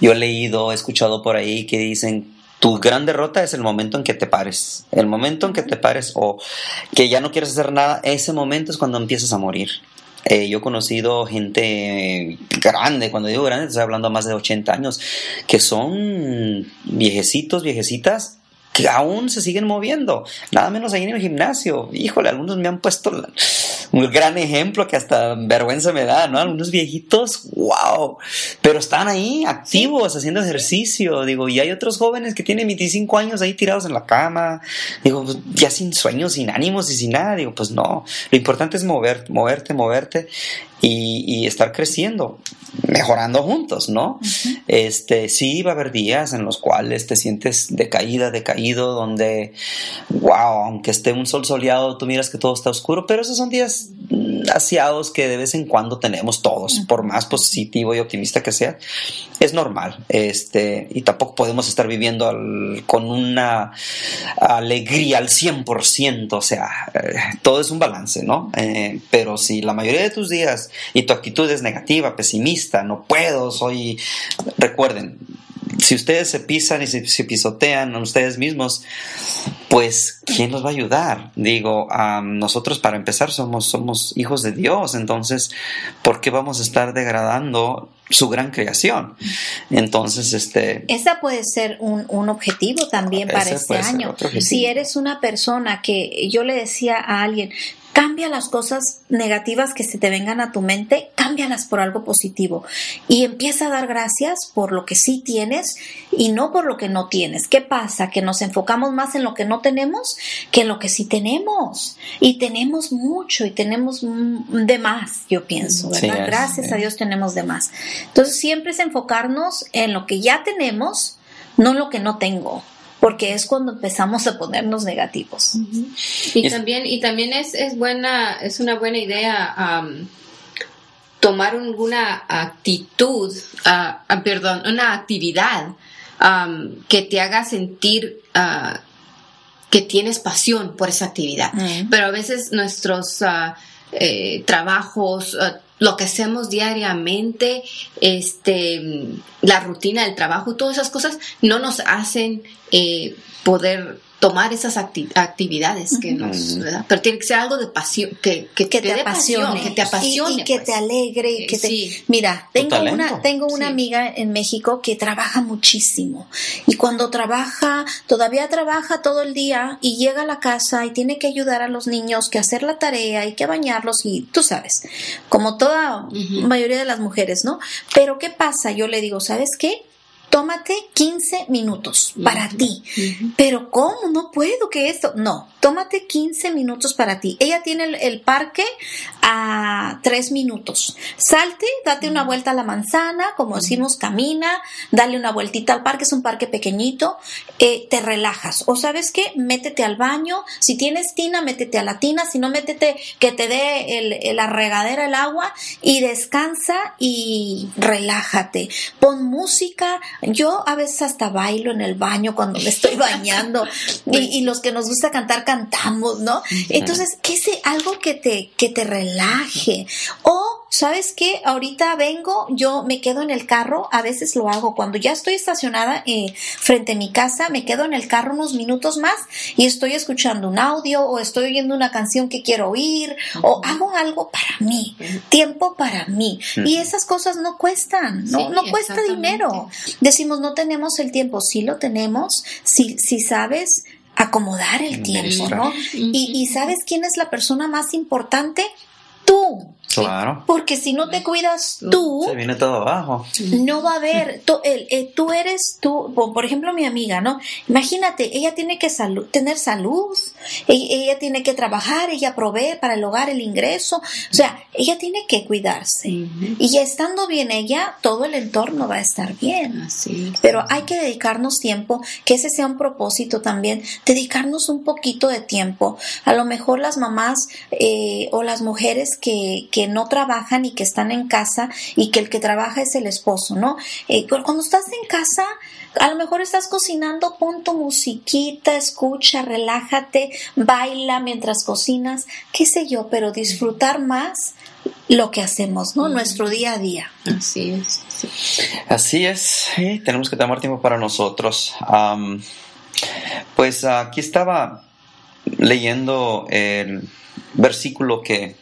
Yo he leído, he escuchado por ahí que dicen, tu gran derrota es el momento en que te pares. El momento en que te pares o que ya no quieres hacer nada, ese momento es cuando empiezas a morir. Eh, yo he conocido gente grande, cuando digo grande, estoy hablando más de 80 años, que son viejecitos, viejecitas, que aún se siguen moviendo, nada menos ahí en el gimnasio. Híjole, algunos me han puesto un gran ejemplo que hasta vergüenza me da, ¿no? Algunos viejitos, wow, pero están ahí activos, haciendo ejercicio, digo, y hay otros jóvenes que tienen 25 años ahí tirados en la cama, digo, pues, ya sin sueños, sin ánimos y sin nada, digo, pues no, lo importante es mover, moverte, moverte y, y estar creciendo, mejorando juntos, ¿no? Este, sí va a haber días en los cuales te sientes decaída, decaído, donde, wow, aunque esté un sol soleado, tú miras que todo está oscuro, pero esos son días aseados que de vez en cuando tenemos todos, por más positivo y optimista que sea, es normal, este, y tampoco podemos estar viviendo al- con una alegría al 100%, o sea, eh, todo es un balance, ¿no? Eh, pero si la mayoría de tus días y tu actitud es negativa, pesimista, no puedo, soy, recuerden, si ustedes se pisan y se, se pisotean a ustedes mismos, pues ¿quién los va a ayudar? Digo, nosotros para empezar somos, somos hijos de Dios, entonces, ¿por qué vamos a estar degradando su gran creación? Entonces, este... Esa puede ser un, un objetivo también para este año. Si eres una persona que yo le decía a alguien, cambia las cosas negativas que se te vengan a tu mente, cámbialas por algo positivo y empieza a dar gracias por lo que sí tienes y no por lo que no tienes. ¿Qué pasa? Que nos enfocamos más en lo que no tenemos que en lo que sí tenemos y tenemos mucho y tenemos mm, de más, yo pienso, Sí, ¿verdad? es, gracias a Dios tenemos de más. Entonces siempre es enfocarnos en lo que ya tenemos, no en lo que no tengo, porque es cuando empezamos a ponernos negativos. Y Es- también, y también es, es buena, es una buena idea tomar alguna actitud, perdón, una actividad que te haga sentir ah, que tienes pasión por esa actividad. Pero a veces nuestros ah, eh, trabajos, ah, lo que hacemos diariamente, este, la rutina del trabajo, todas esas cosas no nos hacen eh, poder tomar esas acti- actividades que nos. Pero tiene que ser algo de pasión, que, que, que te, te dé pasión, apasione, que te apasione. y, y que pues. te alegre y Eh, que te sí. mira tengo una tengo una Sí. amiga en México que trabaja muchísimo y cuando trabaja todavía trabaja todo el día y llega a la casa y tiene que ayudar a los niños que hacer la tarea y que bañarlos y tú sabes como toda Ujú. mayoría de las mujeres no pero qué pasa yo le digo sabes qué tómate 15 minutos para ti. Pero ¿cómo? No puedo que esto. No, tómate 15 minutos para ti. Ella tiene el, parque a 3 minutos. Salte, date una vuelta a la manzana, como decimos, camina, dale una vueltita al parque, es un parque pequeñito, eh, te relajas. O sabes qué, métete al baño. Si tienes tina, métete a la tina. Si no, métete que te dé el, la regadera el agua y descansa y relájate. Pon música, yo a veces hasta bailo en el baño cuando me estoy bañando y, los que nos gusta cantar cantamos, ¿no? Entonces, ¿qué es algo que te, que te relaje? O ¿sabes qué? Ahorita vengo, yo me quedo en el carro, a veces lo hago, cuando ya estoy estacionada eh, frente a mi casa, me quedo en el carro unos minutos más y estoy escuchando un audio o estoy oyendo una canción que quiero oír o hago algo para mí, tiempo para mí. Y esas cosas no cuestan, no, no cuesta dinero. Decimos, no tenemos el tiempo, sí lo tenemos, si, si sabes acomodar el tiempo, ¿no? Y, y sabes quién es la persona más importante, tú. Claro. Porque si no te cuidas tú, se viene todo abajo. No va a haber. Tú, eh, tú eres tú, por ejemplo, mi amiga, ¿no? Imagínate, ella tiene que tener salud, ella, tiene que trabajar, ella provee para el hogar el ingreso, o sea, ella tiene que cuidarse. Y estando bien ella, todo el entorno va a estar bien. Así. Pero hay que dedicarnos tiempo, que ese sea un propósito también, dedicarnos un poquito de tiempo. A lo mejor las mamás eh, o las mujeres que no trabajan y que están en casa y que el que trabaja es el esposo, ¿no? Eh, cuando estás en casa, a lo mejor estás cocinando, pon tu musiquita, escucha, relájate, baila mientras cocinas, qué sé yo, pero disfrutar más lo que hacemos, ¿no? Nuestro día a día. Así es. Así es, tenemos que tomar tiempo para nosotros. pues aquí estaba leyendo el versículo que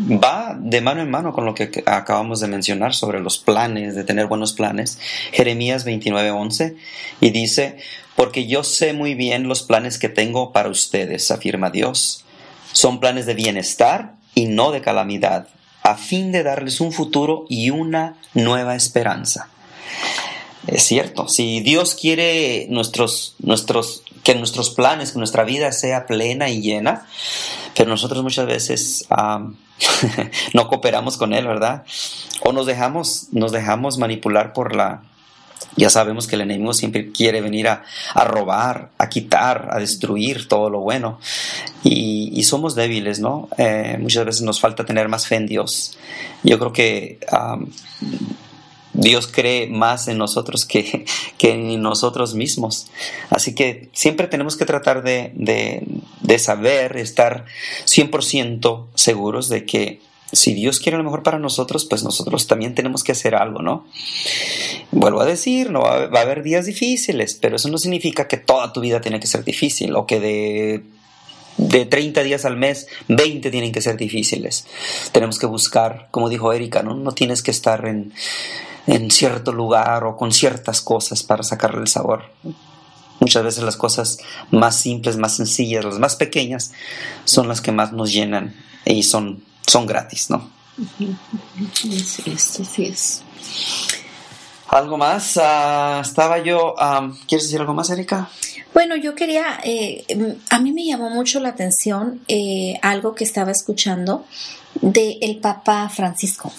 va de mano en mano con lo que acabamos de mencionar sobre los planes, de tener buenos planes. Jeremías 29:11 y dice, porque yo sé muy bien los planes que tengo para ustedes, afirma Dios. Son planes de bienestar y no de calamidad, a fin de darles un futuro y una nueva esperanza. Es cierto, si Dios quiere nuestros, nuestros, que nuestros planes, que nuestra vida sea plena y llena, pero nosotros muchas veces no cooperamos con Él, ¿verdad? O nos dejamos, nos dejamos manipular por la... Ya sabemos que el enemigo siempre quiere venir a, robar, a quitar, a destruir todo lo bueno. Y, somos débiles, ¿no? Eh, muchas veces nos falta tener más fe en Dios. Yo creo que Dios cree más en nosotros que, en nosotros mismos. Así que siempre tenemos que tratar de, saber, estar 100% seguros de que si Dios quiere lo mejor para nosotros, pues nosotros también tenemos que hacer algo, ¿no? Vuelvo a decir, no va, a haber días difíciles, pero eso no significa que toda tu vida tiene que ser difícil o que de de 30 días al mes, 20 tienen que ser difíciles. Tenemos que buscar, como dijo Erika, ¿no? No tienes que estar en, en cierto lugar o con ciertas cosas para sacarle el sabor. Muchas veces las cosas más simples, más sencillas, las más pequeñas, son las que más nos llenan y son, son gratis, ¿no? Sí, es, ¿Algo más? Ah, estaba yo. ¿Quieres decir algo más, Erika? Bueno, yo quería. Eh, a mí me llamó mucho la atención eh, algo que estaba escuchando de el Papa Francisco.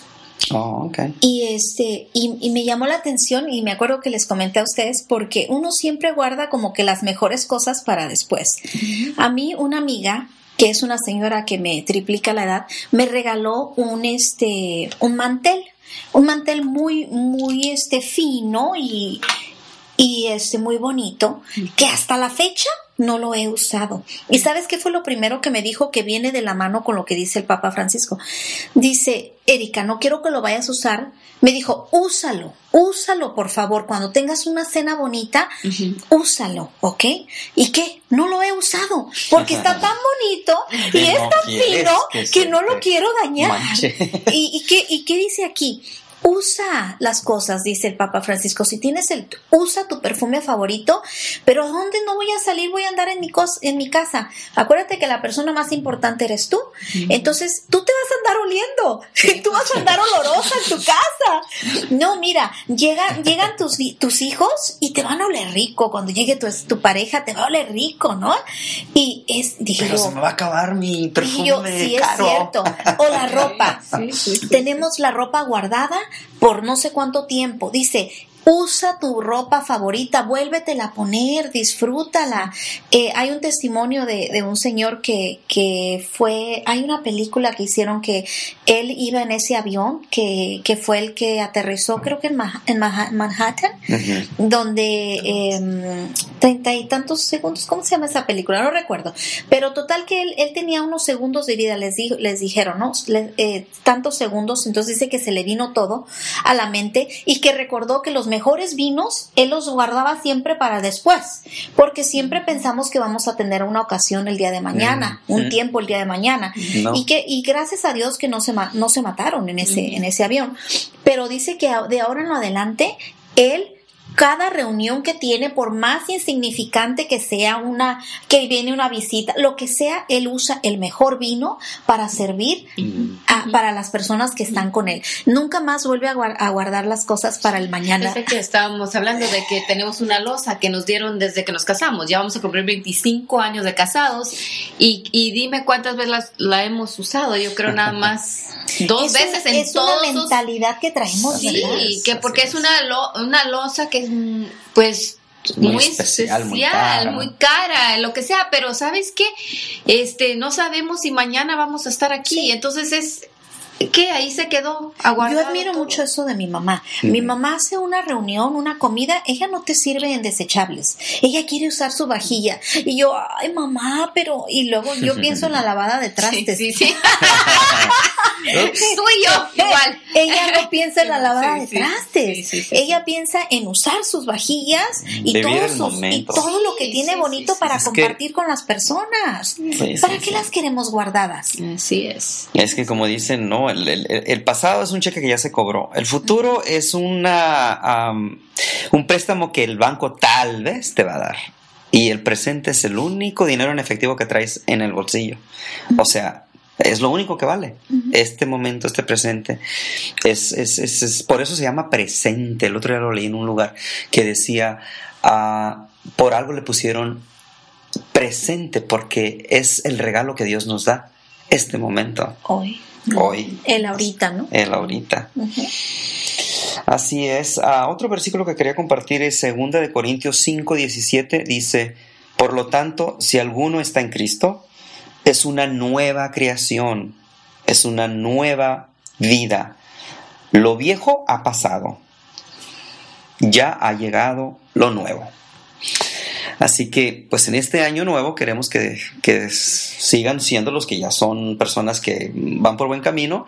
Oh, y este, y, me llamó la atención, y me acuerdo que les comenté a ustedes, porque uno siempre guarda como que las mejores cosas para después. A mí, una amiga, que es una señora que me triplica la edad, me regaló un este, un mantel, un mantel muy, muy este fino y, y este muy bonito, que hasta la fecha no lo he usado. ¿Y sabes qué fue lo primero que me dijo que viene de la mano con lo que dice el Papa Francisco? Dice, Erika, no quiero que lo vayas a usar. Me dijo, úsalo, úsalo, por favor. Cuando tengas una cena bonita, úsalo, ¿ok? ¿Y qué? No lo he usado porque está tan bonito y es tan fino que, no lo quiero dañar. ¿Y, qué, ¿Y qué dice aquí? Usa las cosas, dice el Papa Francisco. Si tienes el, usa tu perfume favorito, pero ¿dónde no voy a salir? Voy a andar en mi, cos, en mi casa. Acuérdate que la persona más importante eres tú. Entonces, tú te vas a andar oliendo. tú vas a andar olorosa en tu casa. No, mira, llegan, llegan tus, tus hijos y te van a oler rico. Cuando llegue tu, tu pareja, te va a oler rico, ¿no? Y es, dije Pero yo, se me va a acabar mi perfume yo, sí caro. es cierto. O la ropa. Sí, sí. Tenemos la ropa guardada por no sé cuánto tiempo. Dice, usa tu ropa favorita, vuélvetela a poner, disfrútala. Eh, hay un testimonio de, de un señor que, que fue, hay una película que hicieron que él iba en ese avión, que, que fue el que aterrizó, creo que en, Mah- en Manhattan, donde eh, treinta y tantos segundos, ¿cómo se llama esa película? No recuerdo, pero total que él, él tenía unos segundos de vida, les, dijo, les dijeron, ¿no? Le- eh, tantos segundos, entonces dice que se le vino todo a la mente y que recordó que los mejores vinos él los guardaba siempre para después, porque siempre pensamos que vamos a tener una ocasión el día de mañana, Mm, un mm. tiempo el día de mañana, No. y que y gracias a Dios que no se no se mataron en ese en ese avión. Pero dice que de ahora en adelante él cada reunión que tiene por más insignificante que sea una que viene una visita lo que sea él usa el mejor vino para servir Mm. a- para las personas que están con él nunca más vuelve a, guar- a guardar las cosas para el mañana Pensé que estábamos hablando de que tenemos una losa que nos dieron desde que nos casamos. Ya vamos a cumplir 25 años de casados y, y dime cuántas veces las- la, hemos usado. Yo creo nada más dos Es veces un- en es todos una mentalidad que traemos Sí, que porque es una, lo- una losa que es, mm, pues, Muy muy, especial, especial, muy muy, cara. lo que sea, pero ¿sabes qué? Este, no sabemos si mañana vamos a estar aquí, Sí. entonces es, ¿qué? Ahí se quedó aguardado Yo admiro todo. mucho eso de mi mamá. Mi mamá hace una reunión, una comida, ella no te sirve en desechables. Ella quiere usar su vajilla. Y yo, ay mamá, pero... Y luego yo pienso en la lavada de Sí, trastes. sí, sí. Tú y yo, igual. Ella no piensa en la lavada Sí, de sí. trastes. Sí, sí, sí, ella piensa en usar sus vajillas y, Vivir todos sus- y todo lo que Sí, tiene sí, bonito sí, para Es que- compartir con las personas. Sí, sí, ¿Para qué sí. las queremos guardadas? Así es. Es que como dicen, no, el, el- el pasado es un cheque que ya se cobró. El futuro es una un préstamo que el banco tal vez te va a dar. Y el presente es el único dinero en efectivo que traes en el bolsillo. O sea, es lo único que vale. Este momento, este presente. Es, es- es- es- por eso se llama presente. El otro día lo leí en un lugar que decía, ah, por algo le pusieron presente, porque es el regalo que Dios nos da. Este momento. Hoy. Hoy. El ahorita, ¿no? El ahorita. Así es. Ah, otro versículo que quería compartir es 2 de Corintios 5, 17. Dice, por lo tanto, si alguno está en Cristo, es una nueva creación, es una nueva vida. Lo viejo ha pasado, ya ha llegado lo nuevo. Así que, pues en este año nuevo queremos que, que sigan siendo los que ya son personas que van por buen camino,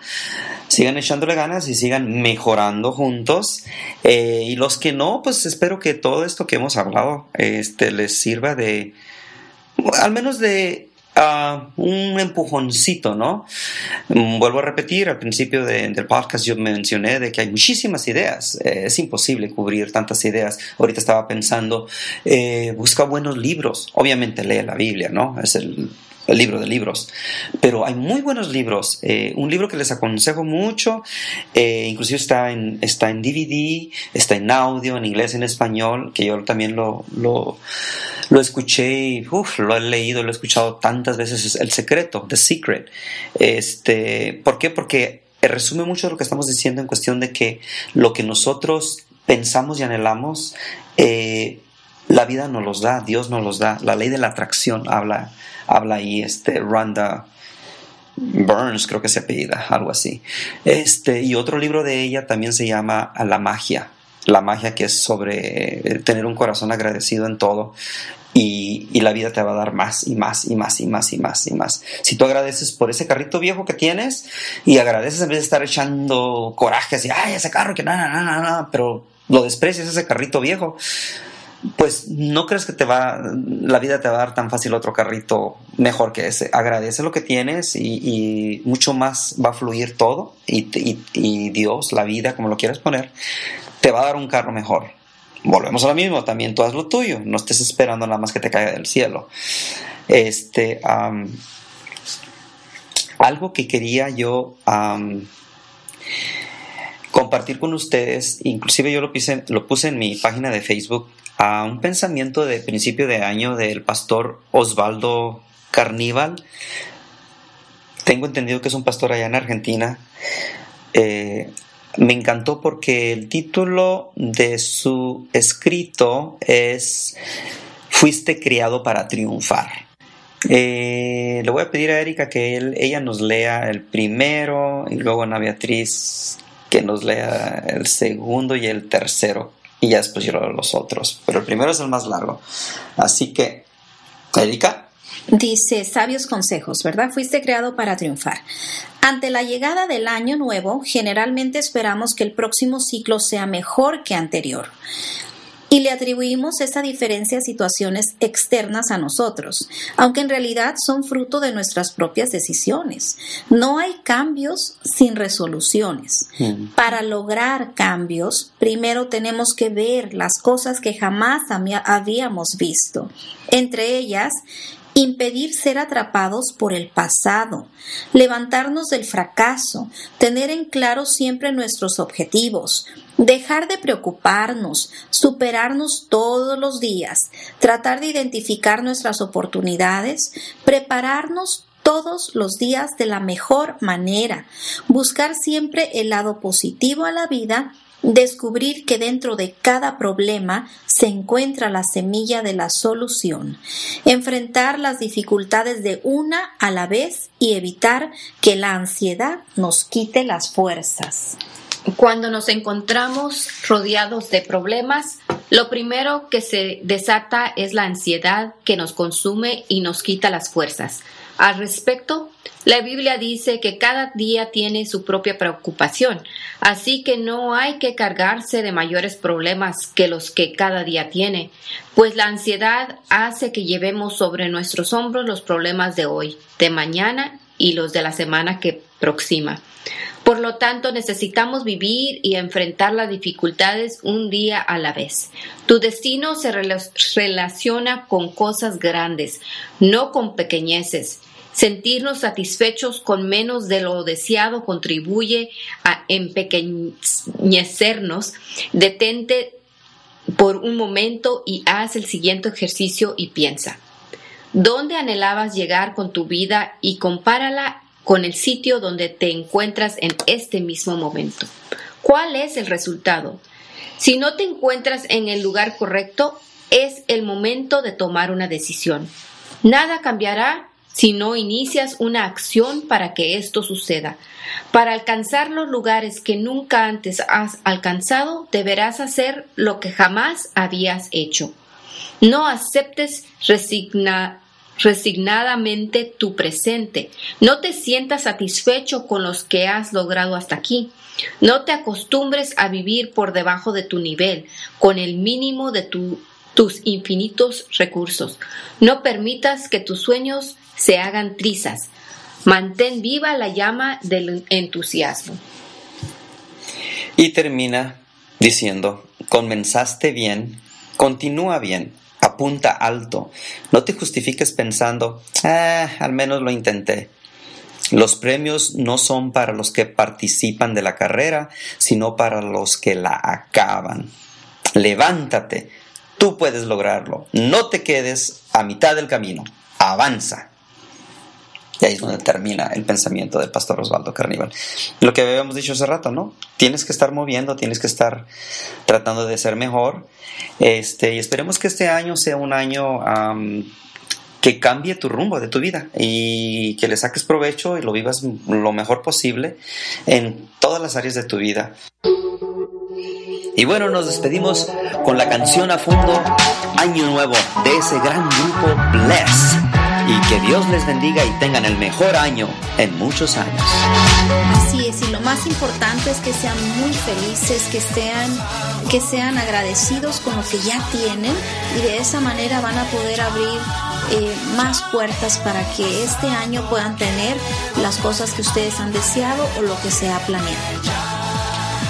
sigan echándole ganas y sigan mejorando juntos. Eh, y los que no, pues espero que todo esto que hemos hablado este, les sirva de, al menos de un empujoncito, ¿no? Mm, Vuelvo a repetir, al principio de- del podcast yo mencioné de que hay muchísimas ideas, Eh, es imposible cubrir tantas ideas. Ahorita estaba pensando, eh, busca buenos libros, obviamente lee la Biblia, ¿no? Es el, el libro de libros, pero hay muy buenos libros. Eh, un libro que les aconsejo mucho, eh, inclusive está en, está en DVD, está en audio, en inglés, en español, que yo también lo, lo, escuché, uf, lo he leído, lo he escuchado tantas veces, es El Secreto, The Secret. Este, ¿Por qué? Porque resume mucho lo que estamos diciendo en cuestión de que lo que nosotros pensamos y anhelamos, eh, la vida nos los da, Dios nos los da. La ley de la atracción habla, habla ahí, este, Rhonda Burns, creo que se apellida, algo así. Este, y otro libro de ella también se llama La magia. La magia que es sobre eh, tener un corazón agradecido en todo y, y la vida te va a dar más y más y más y más y más y más. Si tú agradeces por ese carrito viejo que tienes y agradeces en vez de estar echando coraje así, ay, ese carro que nada, nada, nada, pero lo desprecias ese carrito viejo, pues no crees que te va, la vida te va a dar tan fácil otro carrito mejor que ese. Agradece lo que tienes y, mucho más va a fluir todo y, Dios, la vida, como lo quieras poner, te va a dar un carro mejor. Volvemos a lo mismo, también tú haz lo tuyo, no estés esperando nada más que te caiga del cielo. Este, algo que quería yo compartir con ustedes, inclusive yo lo puse, lo puse en mi página de Facebook, a un pensamiento de principio de año del pastor Osvaldo Carníbal. Tengo entendido que es un pastor allá en Argentina. Eh, me encantó porque el título de su escrito es Fuiste criado para triunfar. Eh, le voy a pedir a Erika que ella nos lea el primero y luego a Beatriz que nos lea el segundo y el tercero y ya después yo los otros. Pero el primero es el más largo. Así que, Erika. Dice, sabios consejos, ¿verdad? Fuiste creado para triunfar. Ante la llegada del año nuevo, generalmente esperamos que el próximo ciclo sea mejor que anterior y le atribuimos esa diferencia a situaciones externas a nosotros, aunque en realidad son fruto de nuestras propias decisiones. No hay cambios sin resoluciones. Mm. Para lograr cambios, primero tenemos que ver las cosas que jamás habíamos visto, entre ellas impedir ser atrapados por el pasado, levantarnos del fracaso, tener en claro siempre nuestros objetivos, dejar de preocuparnos, superarnos todos los días, tratar de identificar nuestras oportunidades, prepararnos todos los días de la mejor manera, buscar siempre el lado positivo a la vida descubrir que dentro de cada problema se encuentra la semilla de la solución, enfrentar las dificultades de una a la vez y evitar que la ansiedad nos quite las fuerzas. Cuando nos encontramos rodeados de problemas, lo primero que se desata es la ansiedad que nos consume y nos quita las fuerzas. Al respecto, la Biblia dice que cada día tiene su propia preocupación, así que no hay que cargarse de mayores problemas que los que cada día tiene, pues la ansiedad hace que llevemos sobre nuestros hombros los problemas de hoy, de mañana y los de la semana que próxima. Por lo tanto, necesitamos vivir y enfrentar las dificultades un día a la vez. Tu destino se relaciona con cosas grandes, no con pequeñeces. Sentirnos satisfechos con menos de lo deseado contribuye a empequeñecernos. Detente por un momento y haz el siguiente ejercicio y piensa. ¿Dónde anhelabas llegar con tu vida y compárala con el sitio donde te encuentras en este mismo momento. ¿Cuál es el resultado? Si no te encuentras en el lugar correcto, es el momento de tomar una decisión. Nada cambiará si no inicias una acción para que esto suceda. Para alcanzar los lugares que nunca antes has alcanzado, deberás hacer lo que jamás habías hecho. No aceptes resigna resignadamente tu presente. No te sientas satisfecho con los que has logrado hasta aquí. No te acostumbres a vivir por debajo de tu nivel, con el mínimo de tus infinitos recursos. No permitas que tus sueños se hagan trizas. Mantén viva la llama del entusiasmo. Y termina diciendo, comenzaste bien, continúa bien apunta alto. No te justifiques pensando, ah, al menos lo intenté. Los premios no son para los que participan de la carrera, sino para los que la acaban. Levántate, tú puedes lograrlo. No te quedes a mitad del camino. Avanza. Y ahí es donde termina el pensamiento del pastor Osvaldo Carníbal. Lo que habíamos dicho hace rato, ¿no? Tienes que estar moviendo, tienes que estar tratando de ser mejor. Este, y esperemos que este año sea un año que cambie tu rumbo de tu vida y que le saques provecho y lo vivas lo mejor posible en todas las áreas de tu vida. Y bueno, nos despedimos con la canción a fondo Año Nuevo de ese gran grupo Bless y que Dios les bendiga y tengan el mejor año en muchos años. Así es, y lo más importante es que sean muy felices, que sean, que sean agradecidos con lo que ya tienen y de esa manera van a poder abrir eh, más puertas para que este año puedan tener las cosas que ustedes han deseado o lo que se ha planeado.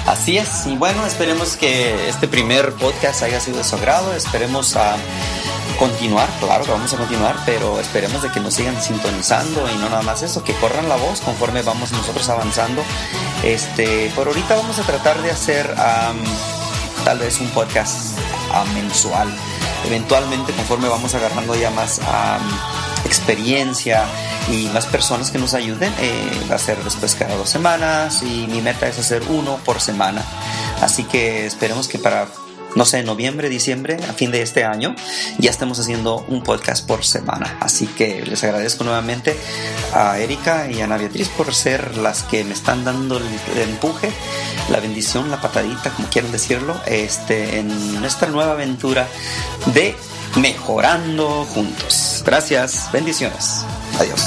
Así es, y bueno, esperemos que este primer podcast haya sido de su agrado, esperemos a continuar, claro que vamos a continuar, pero esperemos de que nos sigan sintonizando y no nada más eso, que corran la voz conforme vamos nosotros avanzando. Este, por ahorita vamos a tratar de hacer tal vez un podcast mensual. Eventualmente, conforme vamos agarrando ya más experiencia y más personas que nos ayuden, eh, va a ser después cada dos semanas y mi meta es hacer uno por semana. Así que esperemos que para no sé, noviembre, diciembre, a fin de este año, ya estamos haciendo un podcast por semana. Así que les agradezco nuevamente a Erika y a Ana Beatriz por ser las que me están dando el, empuje, la bendición, la patadita, como quieran decirlo, este, en nuestra nueva aventura de mejorando juntos. Gracias, bendiciones. Adiós.